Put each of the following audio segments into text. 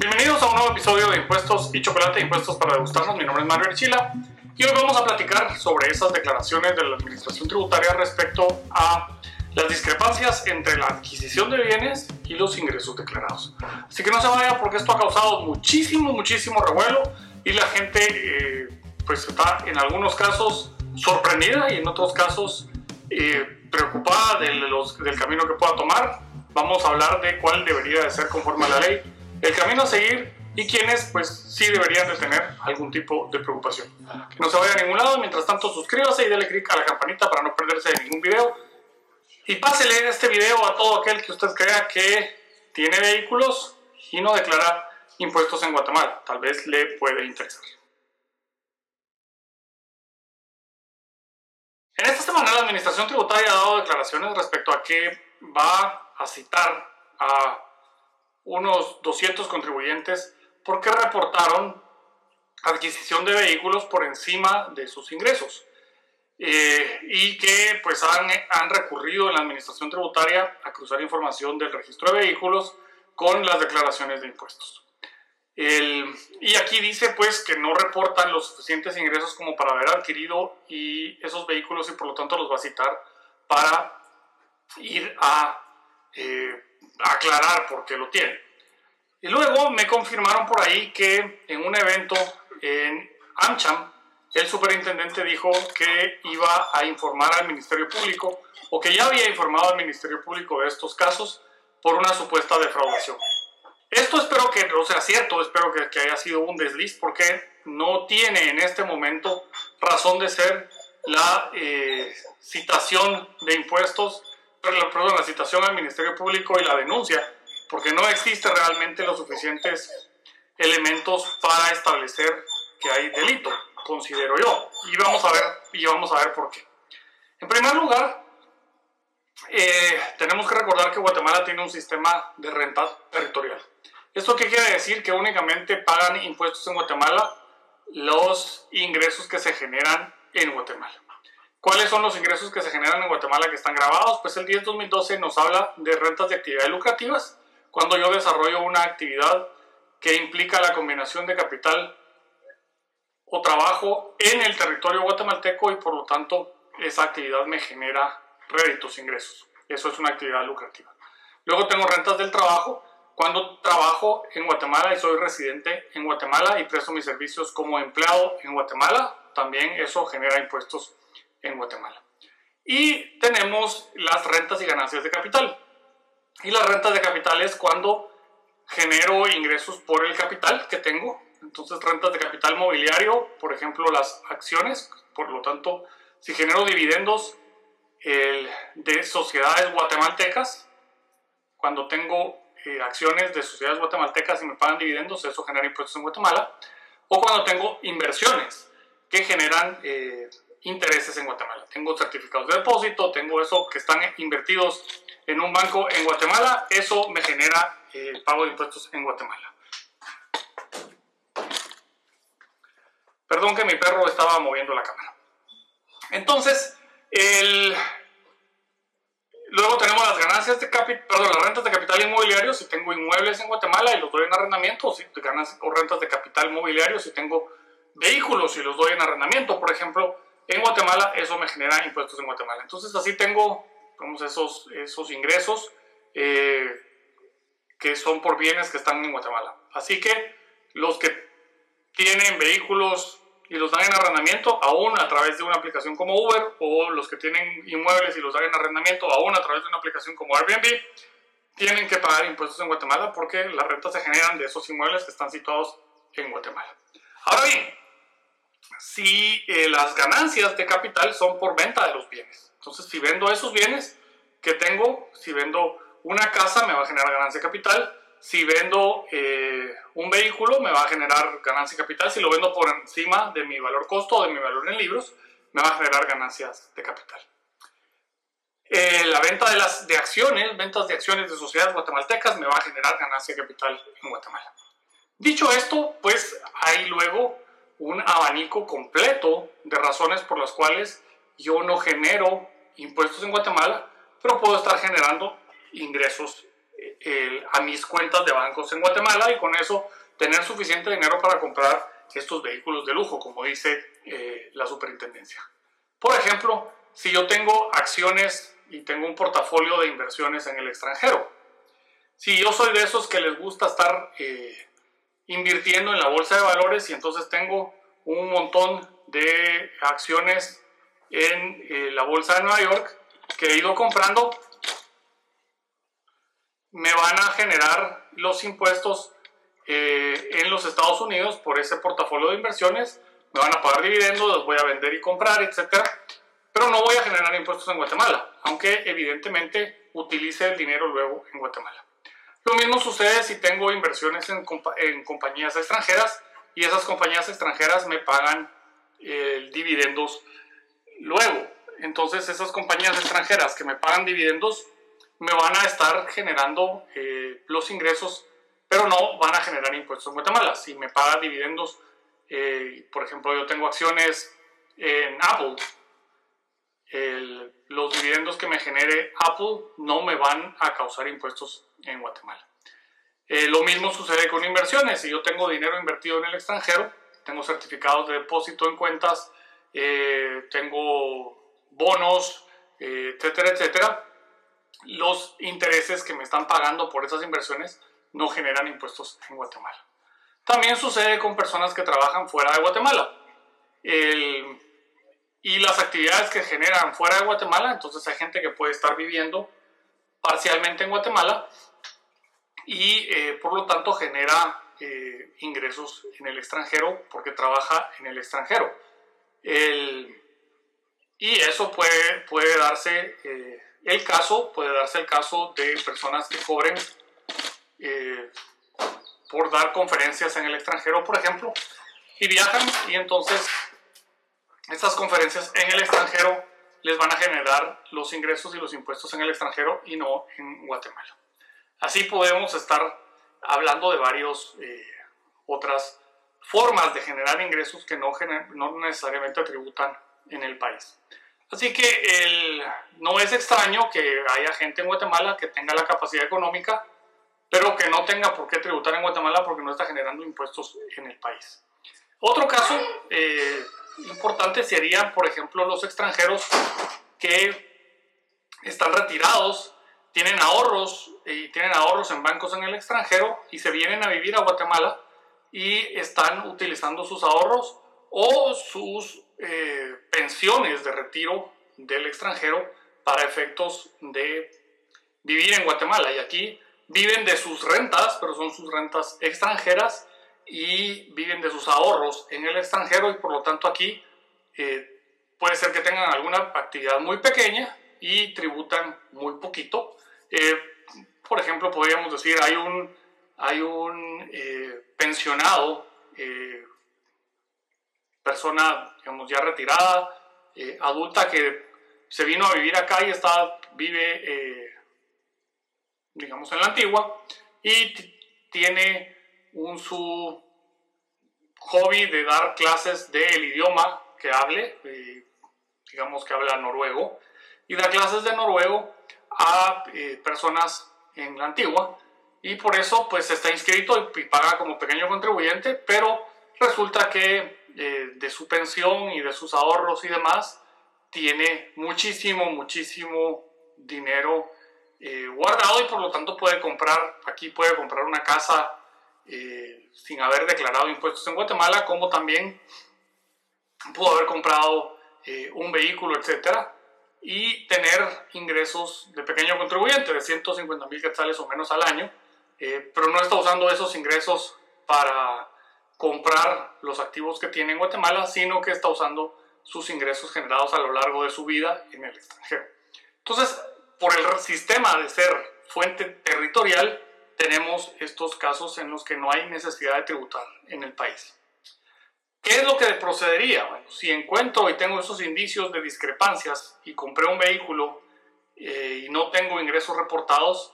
Bienvenidos a un nuevo episodio de Impuestos y Chocolate, Impuestos para Degustarnos. Mi nombre es Mario Archila y hoy vamos a platicar sobre esas declaraciones de la Administración Tributaria respecto a las discrepancias entre la adquisición de bienes y los ingresos declarados. Así que no se vaya porque esto ha causado muchísimo, muchísimo revuelo y la gente eh, pues está en algunos casos sorprendida y en otros casos eh, preocupada de los, del camino que pueda tomar. Vamos a hablar de cuál debería de ser conforme a la ley el camino a seguir y quienes pues sí deberían de tener algún tipo de preocupación. No se vaya a ningún lado, mientras tanto suscríbase y dale click a la campanita para no perderse de ningún video. Y pásele este video a todo aquel que usted crea que tiene vehículos y no declara impuestos en Guatemala. Tal vez le puede interesar. En esta semana la Administración Tributaria ha dado declaraciones respecto a que va a citar a unos 200 contribuyentes porque reportaron adquisición de vehículos por encima de sus ingresos eh, y que pues han, han recurrido en la administración tributaria a cruzar información del registro de vehículos con las declaraciones de impuestos. y aquí dice pues que no reportan los suficientes ingresos como para haber adquirido y esos vehículos y por lo tanto los va a citar para ir a eh, aclarar por qué lo tiene. Y luego me confirmaron por ahí que en un evento en AmCham, el superintendente dijo que iba a informar al Ministerio Público o que ya había informado al Ministerio Público de estos casos por una supuesta defraudación. Esto espero que no sea cierto, espero que, que haya sido un desliz porque no tiene en este momento razón de ser la eh, citación de impuestos perdón, la citación al Ministerio Público y la denuncia, porque no existe realmente los suficientes elementos para establecer que hay delito, considero yo. Y vamos a ver, y vamos a ver por qué. En primer lugar, eh, tenemos que recordar que Guatemala tiene un sistema de renta territorial. ¿Esto qué quiere decir? Que únicamente pagan impuestos en Guatemala los ingresos que se generan en Guatemala. ¿Cuáles son los ingresos que se generan en Guatemala que están grabados? Pues el 10-2012 nos habla de rentas de actividades lucrativas, cuando yo desarrollo una actividad que implica la combinación de capital o trabajo en el territorio guatemalteco y por lo tanto esa actividad me genera réditos, ingresos. Eso es una actividad lucrativa. Luego tengo rentas del trabajo, cuando trabajo en Guatemala y soy residente en Guatemala y presto mis servicios como empleado en Guatemala, también eso genera impuestos en Guatemala. Y tenemos las rentas y ganancias de capital. Y las rentas de capital es cuando genero ingresos por el capital que tengo. Entonces, rentas de capital mobiliario, por ejemplo, las acciones. Por lo tanto, si genero dividendos de sociedades guatemaltecas, cuando tengo eh, acciones de sociedades guatemaltecas y me pagan dividendos, eso genera impuestos en Guatemala. O cuando tengo inversiones que generan eh, intereses en Guatemala. Tengo certificados de depósito, tengo eso que están invertidos en un banco en Guatemala, eso me genera eh, pago de impuestos en Guatemala. Perdón que mi perro estaba moviendo la cámara. Entonces, el... luego tenemos las ganancias de capital, perdón, las rentas de capital inmobiliario si tengo inmuebles en Guatemala y los doy en arrendamiento, o, si, o rentas de capital mobiliario si tengo vehículos y los doy en arrendamiento, por ejemplo, en Guatemala, eso me genera impuestos en Guatemala. Entonces así tengo esos, esos ingresos eh, que son por bienes que están en Guatemala. Así que los que tienen vehículos y los dan en arrendamiento, aún a través de una aplicación como Uber, o los que tienen inmuebles y los dan en arrendamiento, aún a través de una aplicación como Airbnb, tienen que pagar impuestos en Guatemala porque las rentas se generan de esos inmuebles que están situados en Guatemala. Ahora bien, si eh, las ganancias de capital son por venta de los bienes. Entonces, si vendo esos bienes que tengo, si vendo una casa, me va a generar ganancia capital. Si vendo eh, un vehículo, me va a generar ganancia capital. Si lo vendo por encima de mi valor costo o de mi valor en libros, me va a generar ganancias de capital. Eh, la venta de, las, de acciones, ventas de acciones de sociedades guatemaltecas, me va a generar ganancia de capital en Guatemala. Dicho esto, pues hay luego un abanico completo de razones por las cuales yo no genero impuestos en Guatemala, pero puedo estar generando ingresos eh, a mis cuentas de bancos en Guatemala y con eso tener suficiente dinero para comprar estos vehículos de lujo, como dice eh, la superintendencia. Por ejemplo, si yo tengo acciones y tengo un portafolio de inversiones en el extranjero, si yo soy de esos que les gusta estar eh, invirtiendo en la bolsa de valores y entonces tengo un montón de acciones en eh, la bolsa de Nueva York que he ido comprando, me van a generar los impuestos eh, en los Estados Unidos por ese portafolio de inversiones, me van a pagar dividendos, los voy a vender y comprar, etc. Pero no voy a generar impuestos en Guatemala, aunque evidentemente utilice el dinero luego en Guatemala. Lo mismo sucede si tengo inversiones en, en compañías extranjeras y esas compañías extranjeras me pagan eh, dividendos luego. Entonces esas compañías extranjeras que me pagan dividendos me van a estar generando eh, los ingresos pero no van a generar impuestos en Guatemala. Si me pagan dividendos, eh, por ejemplo, yo tengo acciones en Apple, los dividendos que me genere Apple no me van a causar impuestos en Guatemala. Eh, lo mismo sucede con inversiones. Si yo tengo dinero invertido en el extranjero, tengo certificados de depósito en cuentas, eh, tengo bonos, etcétera, etcétera, los intereses que me están pagando por esas inversiones no generan impuestos en Guatemala. También sucede con personas que trabajan fuera de Guatemala. y las actividades que generan fuera de Guatemala, entonces hay gente que puede estar viviendo parcialmente en Guatemala y eh, por lo tanto genera eh, ingresos en el extranjero porque trabaja en el extranjero. Y eso puede, puede darse eh, el caso, puede darse el caso de personas que cobren eh, por dar conferencias en el extranjero, por ejemplo, y viajan y entonces estas conferencias en el extranjero les van a generar los ingresos y los impuestos en el extranjero y no en Guatemala. Así podemos estar hablando de varias eh, otras formas de generar ingresos que no, no necesariamente tributan en el país. Así que el, no es extraño que haya gente en Guatemala que tenga la capacidad económica pero que no tenga por qué tributar en Guatemala porque no está generando impuestos en el país. Otro caso eh, importante serían, por ejemplo, los extranjeros que están retirados, tienen ahorros y tienen ahorros en bancos en el extranjero y se vienen a vivir a Guatemala y están utilizando sus ahorros o sus eh, pensiones de retiro del extranjero para efectos de vivir en Guatemala. Y aquí viven de sus rentas, pero son sus rentas extranjeras y viven de sus ahorros en el extranjero y por lo tanto aquí eh, puede ser que tengan alguna actividad muy pequeña y tributan muy poquito. Eh, por ejemplo, podríamos decir, hay un, hay un eh, pensionado, persona digamos, ya retirada, adulta que se vino a vivir acá y está, vive digamos en la antigua, y tiene un su hobby de dar clases del idioma que hable, eh, digamos que habla noruego, y da clases de noruego a eh, personas en la antigua, y por eso pues está inscrito y paga como pequeño contribuyente, pero resulta que eh, de su pensión y de sus ahorros y demás, tiene muchísimo, muchísimo dinero eh, guardado y por lo tanto puede comprar, aquí puede comprar una casa eh, sin haber declarado impuestos en Guatemala, como también pudo haber comprado eh, un vehículo, etcétera, y tener ingresos de pequeño contribuyente de 150 mil quetzales o menos al año, pero no está usando esos ingresos para comprar los activos que tiene en Guatemala, sino que está usando sus ingresos generados a lo largo de su vida en el extranjero. Entonces, por el sistema de ser fuente territorial, tenemos estos casos en los que no hay necesidad de tributar en el país. ¿Qué es lo que procedería? Bueno, si encuentro y tengo esos indicios de discrepancias y compré un vehículo eh, y no tengo ingresos reportados,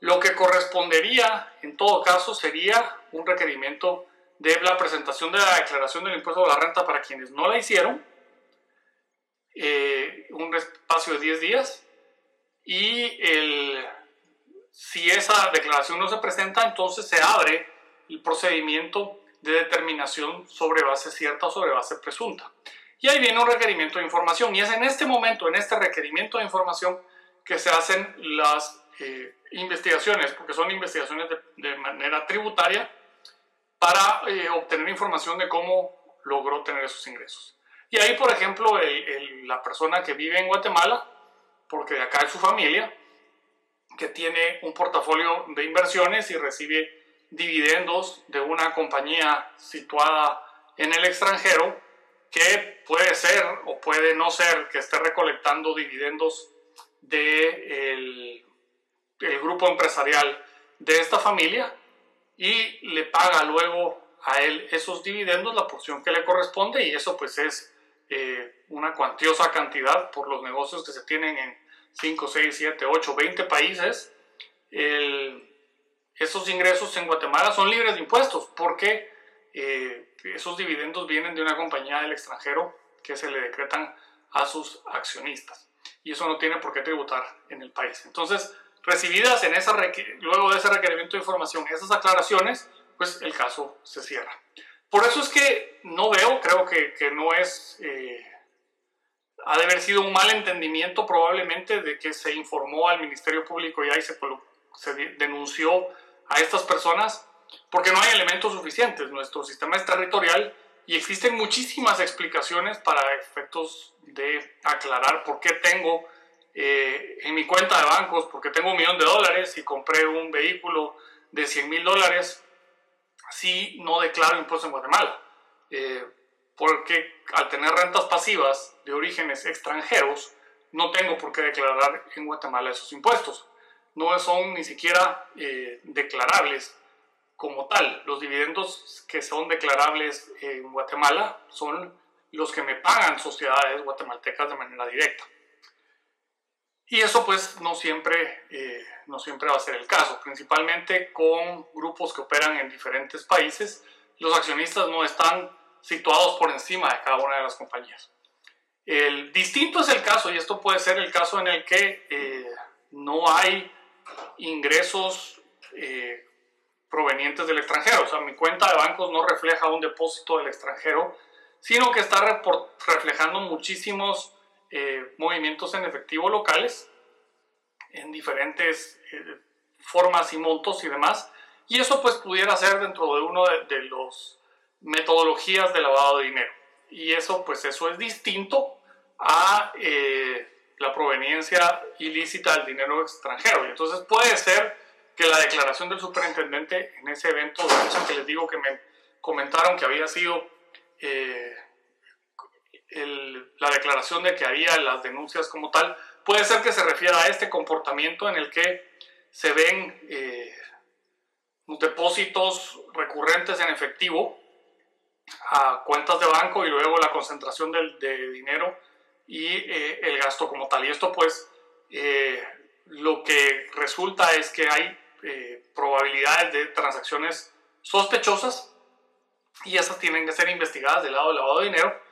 lo que correspondería en todo caso sería un requerimiento de la presentación de la declaración del impuesto de la renta para quienes no la hicieron, eh, un espacio de 10 días, y el, Si esa declaración no se presenta, entonces se abre el procedimiento de determinación sobre base cierta o sobre base presunta. Y ahí viene un requerimiento de información. Y es en este momento, en este requerimiento de información, que se hacen las eh, investigaciones, porque son investigaciones de, manera tributaria, para eh, obtener información de cómo logró tener esos ingresos. Y ahí, por ejemplo, la persona que vive en Guatemala, porque de acá es su familia, que tiene un portafolio de inversiones y recibe dividendos de una compañía situada en el extranjero, que puede ser o puede no ser que esté recolectando dividendos de el grupo empresarial de esta familia y le paga luego a él esos dividendos, la porción que le corresponde, y eso pues es eh, una cuantiosa cantidad por los negocios que se tienen en 5, 6, 7, 8, 20 países. esos ingresos en Guatemala son libres de impuestos porque eh, esos dividendos vienen de una compañía del extranjero que se le decretan a sus accionistas. Y eso no tiene por qué tributar en el país. Entonces, recibidas en esa luego de ese requerimiento de información esas aclaraciones, pues el caso se cierra. Por eso es que no veo, creo que, que no es, eh, ha de haber sido un mal entendimiento probablemente de que se informó al Ministerio Público y ahí se, se denunció a estas personas, porque no hay elementos suficientes. Nuestro sistema es territorial y existen muchísimas explicaciones para efectos de aclarar por qué tengo eh, en mi cuenta de bancos, porque tengo un millón de dólares y compré un vehículo de 100 mil dólares, si no declaro impuestos en Guatemala. Eh, porque al tener rentas pasivas de orígenes extranjeros, no tengo por qué declarar en Guatemala esos impuestos. No son ni siquiera eh, declarables como tal. Los dividendos que son declarables en Guatemala son los que me pagan sociedades guatemaltecas de manera directa. Y eso pues no siempre, eh, no siempre va a ser el caso, principalmente con grupos que operan en diferentes países. Los accionistas no están situados por encima de cada una de las compañías. El distinto es el caso, y esto puede ser el caso en el que eh, no hay ingresos eh, provenientes del extranjero. O sea, mi cuenta de bancos no refleja un depósito del extranjero, sino que está reflejando muchísimos eh, movimientos en efectivo locales en diferentes eh, formas y montos y demás. Y eso pues pudiera ser dentro de uno de, los metodologías de lavado de dinero. Y eso pues eso es distinto a eh, la proveniencia ilícita del dinero extranjero. Y entonces puede ser que la declaración del superintendente en ese evento, que les digo que me comentaron que había sido la declaración de que haría las denuncias como tal, puede ser que se refiera a este comportamiento en el que se ven eh, depósitos recurrentes en efectivo a cuentas de banco y luego la concentración de, dinero y eh, el gasto como tal. Y esto pues eh, lo que resulta es que hay probabilidades de transacciones sospechosas y esas tienen que ser investigadas del lado del lavado de dinero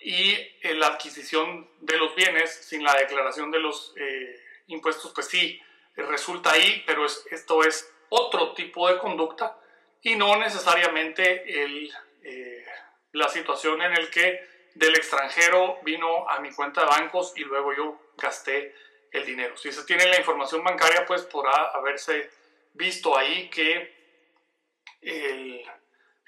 y eh, la adquisición de los bienes sin la declaración de los eh, impuestos, pues sí, resulta ahí, pero esto es otro tipo de conducta y no necesariamente el, eh, la situación en el que del extranjero vino a mi cuenta de bancos y luego yo gasté el dinero. Si se tiene la información bancaria, pues podrá haberse visto ahí que el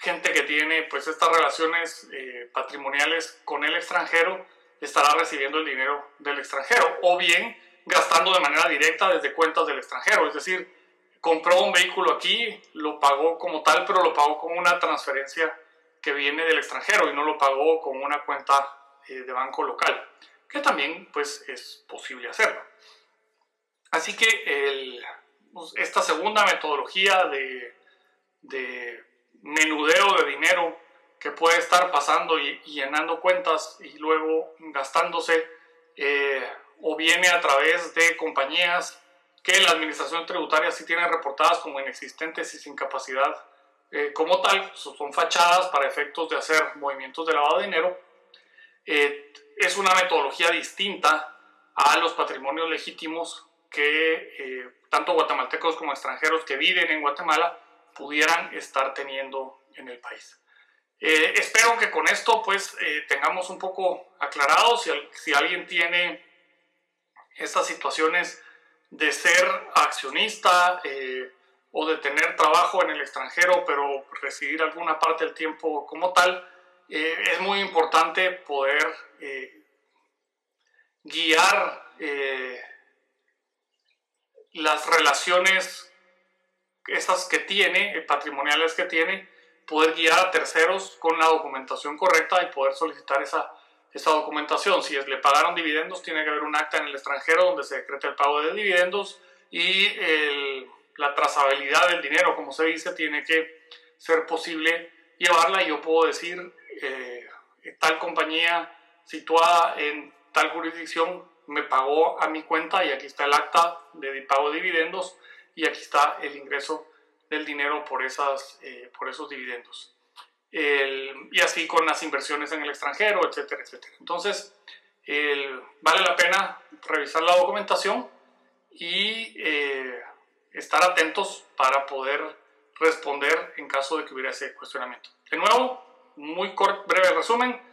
gente que tiene pues estas relaciones eh, patrimoniales con el extranjero estará recibiendo el dinero del extranjero o bien gastando de manera directa desde cuentas del extranjero, es decir, compró un vehículo aquí, lo pagó como tal, pero lo pagó con una transferencia que viene del extranjero y no lo pagó con una cuenta eh, de banco local, que también pues es posible hacerlo. Así que el, pues, esta segunda metodología de, de menudeo de dinero que puede estar pasando y, llenando cuentas y luego gastándose, eh, o viene a través de compañías que la administración tributaria sí tiene reportadas como inexistentes y sin capacidad eh, como tal, son fachadas para efectos de hacer movimientos de lavado de dinero. Eh, es una metodología distinta a los patrimonios legítimos que tanto guatemaltecos como extranjeros que viven en Guatemala pudieran estar teniendo en el país. Eh, espero que con esto pues eh, tengamos un poco aclarado si, si alguien tiene estas situaciones de ser accionista o de tener trabajo en el extranjero pero recibir alguna parte del tiempo como tal, es muy importante poder guiar las relaciones esas que tiene, eh, patrimoniales que tiene, poder guiar a terceros con la documentación correcta y poder solicitar esa, esa documentación. Si es, le pagaron dividendos, tiene que haber un acta en el extranjero donde se decrete el pago de dividendos y la trazabilidad del dinero, como se dice, tiene que ser posible llevarla. Yo puedo decir, eh, tal compañía situada en tal jurisdicción me pagó a mi cuenta y aquí está el acta de pago de dividendos y aquí está el ingreso del dinero por, esas, eh, por esos dividendos. y así con las inversiones en el extranjero, etcétera, etcétera. Entonces, vale la pena revisar la documentación y eh, estar atentos para poder responder en caso de que hubiera ese cuestionamiento. De nuevo, muy corto, breve resumen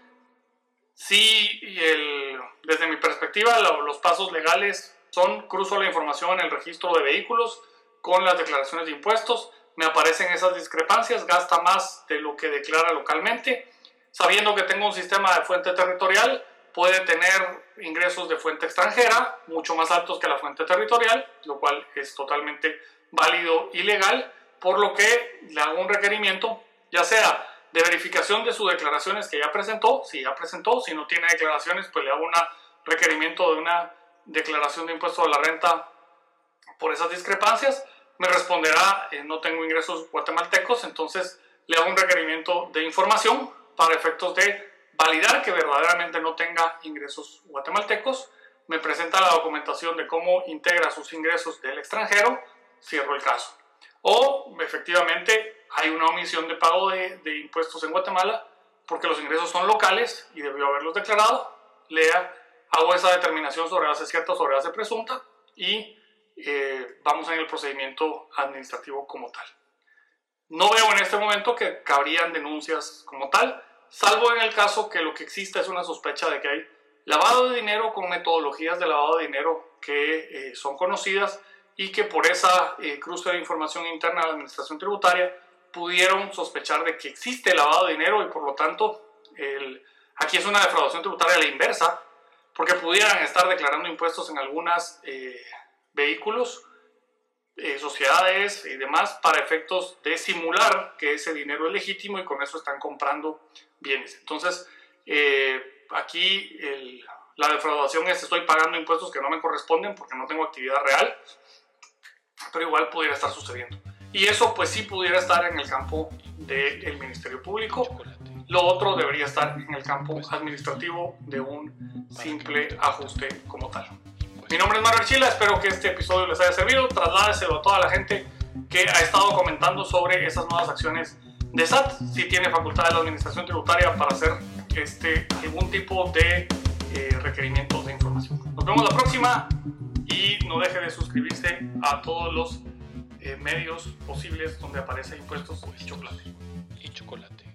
Sí, el, desde mi perspectiva, los pasos legales son cruzo la información en el registro de vehículos con las declaraciones de impuestos, me aparecen esas discrepancias, gasta más de lo que declara localmente, sabiendo que tengo un sistema de fuente territorial, puede tener ingresos de fuente extranjera mucho más altos que la fuente territorial, lo cual es totalmente válido y legal, por lo que le hago un requerimiento, ya sea de verificación de sus declaraciones que ya presentó, si ya presentó, si no tiene declaraciones, pues le hago un requerimiento de una declaración de impuesto a la renta por esas discrepancias. Me responderá, eh, no tengo ingresos guatemaltecos, entonces le hago un requerimiento de información para efectos de validar que verdaderamente no tenga ingresos guatemaltecos. Me presenta la documentación de cómo integra sus ingresos del extranjero, cierro el caso. O efectivamente hay una omisión de pago de, impuestos en Guatemala porque los ingresos son locales y debió haberlos declarado. Lea, hago esa determinación sobre base cierta sobre base presunta y eh, vamos en el procedimiento administrativo como tal. No veo en este momento que cabrían denuncias como tal, salvo en el caso que lo que exista es una sospecha de que hay lavado de dinero con metodologías de lavado de dinero que eh, son conocidas y que por esa eh, cruce de información interna de la Administración Tributaria pudieron sospechar de que existe lavado de dinero y por lo tanto el, aquí es una defraudación tributaria a la inversa, porque pudieran estar declarando impuestos en algunos eh, vehículos, eh, sociedades y demás para efectos de simular que ese dinero es legítimo y con eso están comprando bienes. Entonces, eh, aquí la defraudación es estoy pagando impuestos que no me corresponden porque no tengo actividad real, pero igual pudiera estar sucediendo. Y eso pues sí pudiera estar en el campo del Ministerio Público. Lo otro debería estar en el campo administrativo de un simple ajuste como tal. Mi nombre es Mario Archila, espero que este episodio les haya servido. Trasládeselo a toda la gente que ha estado comentando sobre esas nuevas acciones de SAT. Si tiene facultad de la Administración Tributaria para hacer este, algún tipo de eh, requerimientos de información. Nos vemos la próxima y no deje de suscribirse a todos los eh, medios posibles donde aparece impuestos y. Y chocolate.